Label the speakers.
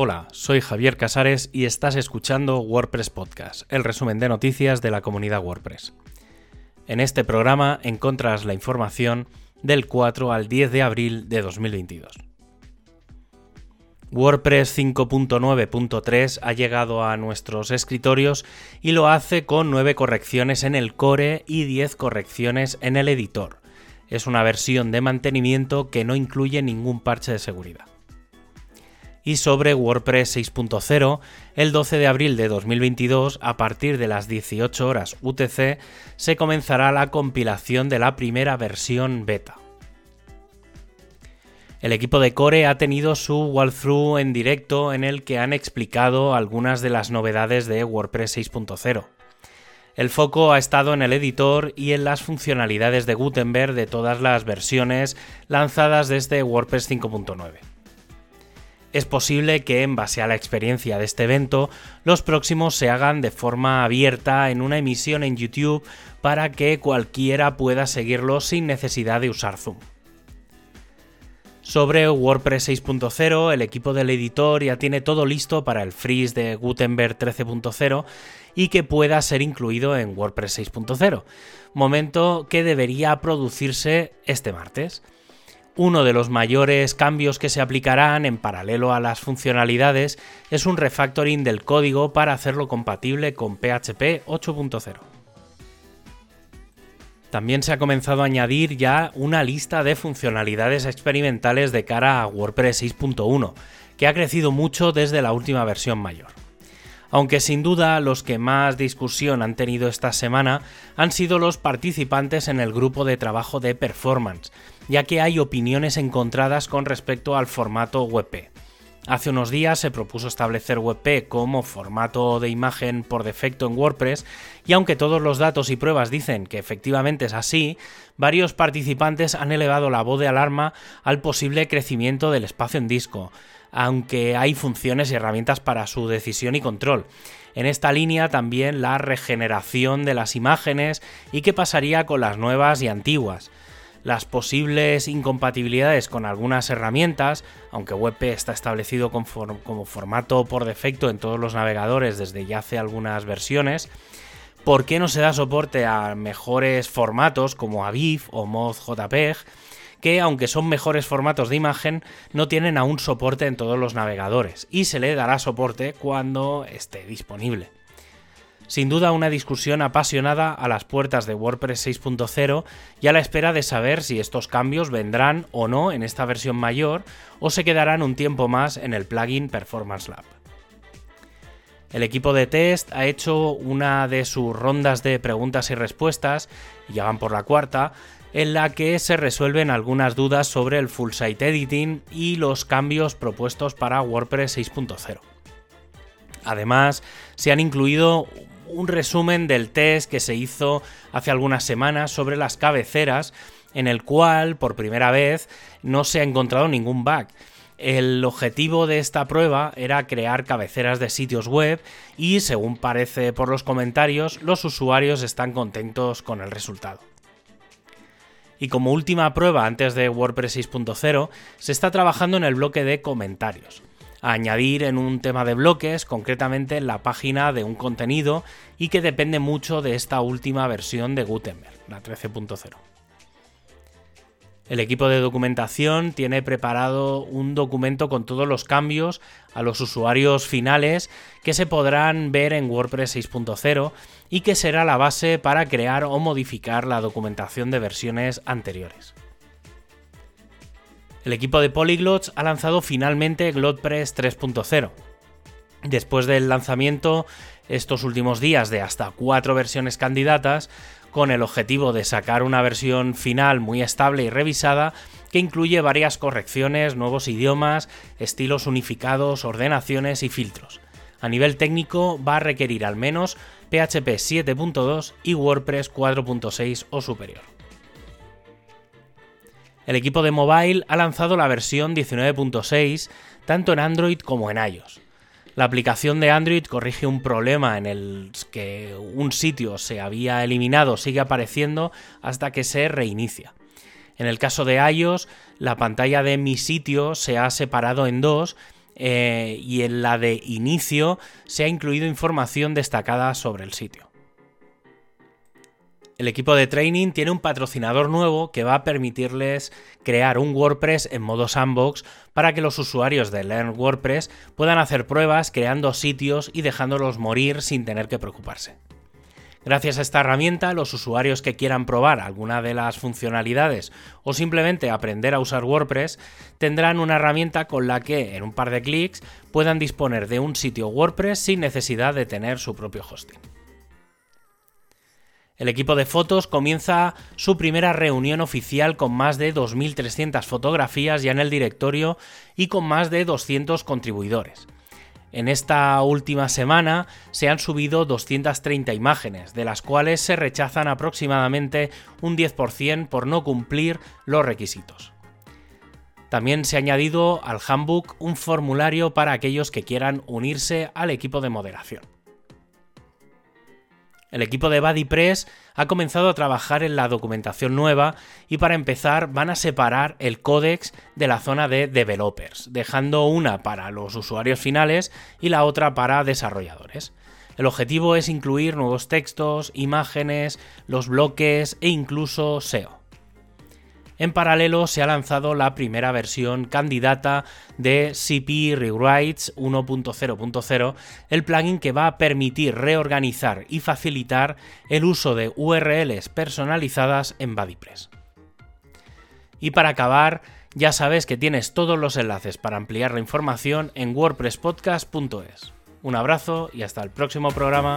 Speaker 1: Hola, soy Javier Casares y estás escuchando WordPress Podcast, el resumen de noticias de la comunidad WordPress. En este programa encontras la información del 4 al 10 de abril de 2022. WordPress 5.9.3 ha llegado a nuestros escritorios y lo hace con 9 correcciones en el core y 10 correcciones en el editor. Es una versión de mantenimiento que no incluye ningún parche de seguridad y sobre WordPress 6.0, el 12 de abril de 2022, a partir de las 18 horas UTC, se comenzará la compilación de la primera versión beta. El equipo de Core ha tenido su walkthrough en directo en el que han explicado algunas de las novedades de WordPress 6.0. El foco ha estado en el editor y en las funcionalidades de Gutenberg de todas las versiones lanzadas desde WordPress 5.9 es posible que, en base a la experiencia de este evento, los próximos se hagan de forma abierta en una emisión en YouTube para que cualquiera pueda seguirlos sin necesidad de usar Zoom. Sobre WordPress 6.0, el equipo del editor ya tiene todo listo para el freeze de Gutenberg 13.0 y que pueda ser incluido en WordPress 6.0, momento que debería producirse este martes. Uno de los mayores cambios que se aplicarán en paralelo a las funcionalidades es un refactoring del código para hacerlo compatible con PHP 8.0. También se ha comenzado a añadir ya una lista de funcionalidades experimentales de cara a WordPress 6.1, que ha crecido mucho desde la última versión mayor. Aunque sin duda los que más discusión han tenido esta semana han sido los participantes en el grupo de trabajo de performance, ya que hay opiniones encontradas con respecto al formato WebP. Hace unos días se propuso establecer WebP como formato de imagen por defecto en WordPress y aunque todos los datos y pruebas dicen que efectivamente es así, varios participantes han elevado la voz de alarma al posible crecimiento del espacio en disco, aunque hay funciones y herramientas para su decisión y control. En esta línea también la regeneración de las imágenes y qué pasaría con las nuevas y antiguas las posibles incompatibilidades con algunas herramientas, aunque WebP está establecido como formato por defecto en todos los navegadores desde ya hace algunas versiones, ¿por qué no se da soporte a mejores formatos como Aviv o MozJPEG? que aunque son mejores formatos de imagen, no tienen aún soporte en todos los navegadores y se le dará soporte cuando esté disponible. Sin duda una discusión apasionada a las puertas de WordPress 6.0 y a la espera de saber si estos cambios vendrán o no en esta versión mayor o se quedarán un tiempo más en el plugin Performance Lab. El equipo de test ha hecho una de sus rondas de preguntas y respuestas, y van por la cuarta, en la que se resuelven algunas dudas sobre el full site editing y los cambios propuestos para WordPress 6.0. Además, se han incluido un resumen del test que se hizo hace algunas semanas sobre las cabeceras, en el cual por primera vez no se ha encontrado ningún bug. El objetivo de esta prueba era crear cabeceras de sitios web y, según parece por los comentarios, los usuarios están contentos con el resultado. Y como última prueba antes de WordPress 6.0, se está trabajando en el bloque de comentarios añadir en un tema de bloques, concretamente en la página de un contenido y que depende mucho de esta última versión de Gutenberg, la 13.0. El equipo de documentación tiene preparado un documento con todos los cambios a los usuarios finales que se podrán ver en WordPress 6.0 y que será la base para crear o modificar la documentación de versiones anteriores el equipo de Polyglots ha lanzado finalmente GlotPress 3.0. Después del lanzamiento estos últimos días de hasta cuatro versiones candidatas, con el objetivo de sacar una versión final muy estable y revisada que incluye varias correcciones, nuevos idiomas, estilos unificados, ordenaciones y filtros. A nivel técnico va a requerir al menos PHP 7.2 y WordPress 4.6 o superior el equipo de mobile ha lanzado la versión 19.6 tanto en Android como en iOS. La aplicación de Android corrige un problema en el que un sitio se había eliminado, sigue apareciendo hasta que se reinicia. En el caso de iOS, la pantalla de mi sitio se ha separado en dos eh, y en la de inicio se ha incluido información destacada sobre el sitio. El equipo de training tiene un patrocinador nuevo que va a permitirles crear un WordPress en modo sandbox para que los usuarios de Learn WordPress puedan hacer pruebas creando sitios y dejándolos morir sin tener que preocuparse. Gracias a esta herramienta, los usuarios que quieran probar alguna de las funcionalidades o simplemente aprender a usar WordPress tendrán una herramienta con la que en un par de clics puedan disponer de un sitio WordPress sin necesidad de tener su propio hosting. El equipo de fotos comienza su primera reunión oficial con más de 2.300 fotografías ya en el directorio y con más de 200 contribuidores. En esta última semana se han subido 230 imágenes, de las cuales se rechazan aproximadamente un 10% por no cumplir los requisitos. También se ha añadido al handbook un formulario para aquellos que quieran unirse al equipo de moderación. El equipo de BuddyPress ha comenzado a trabajar en la documentación nueva y para empezar van a separar el códex de la zona de developers, dejando una para los usuarios finales y la otra para desarrolladores. El objetivo es incluir nuevos textos, imágenes, los bloques e incluso SEO. En paralelo se ha lanzado la primera versión candidata de CP Rewrites 1.0.0, el plugin que va a permitir reorganizar y facilitar el uso de URLs personalizadas en BuddyPress. Y para acabar, ya sabes que tienes todos los enlaces para ampliar la información en wordpresspodcast.es. Un abrazo y hasta el próximo programa.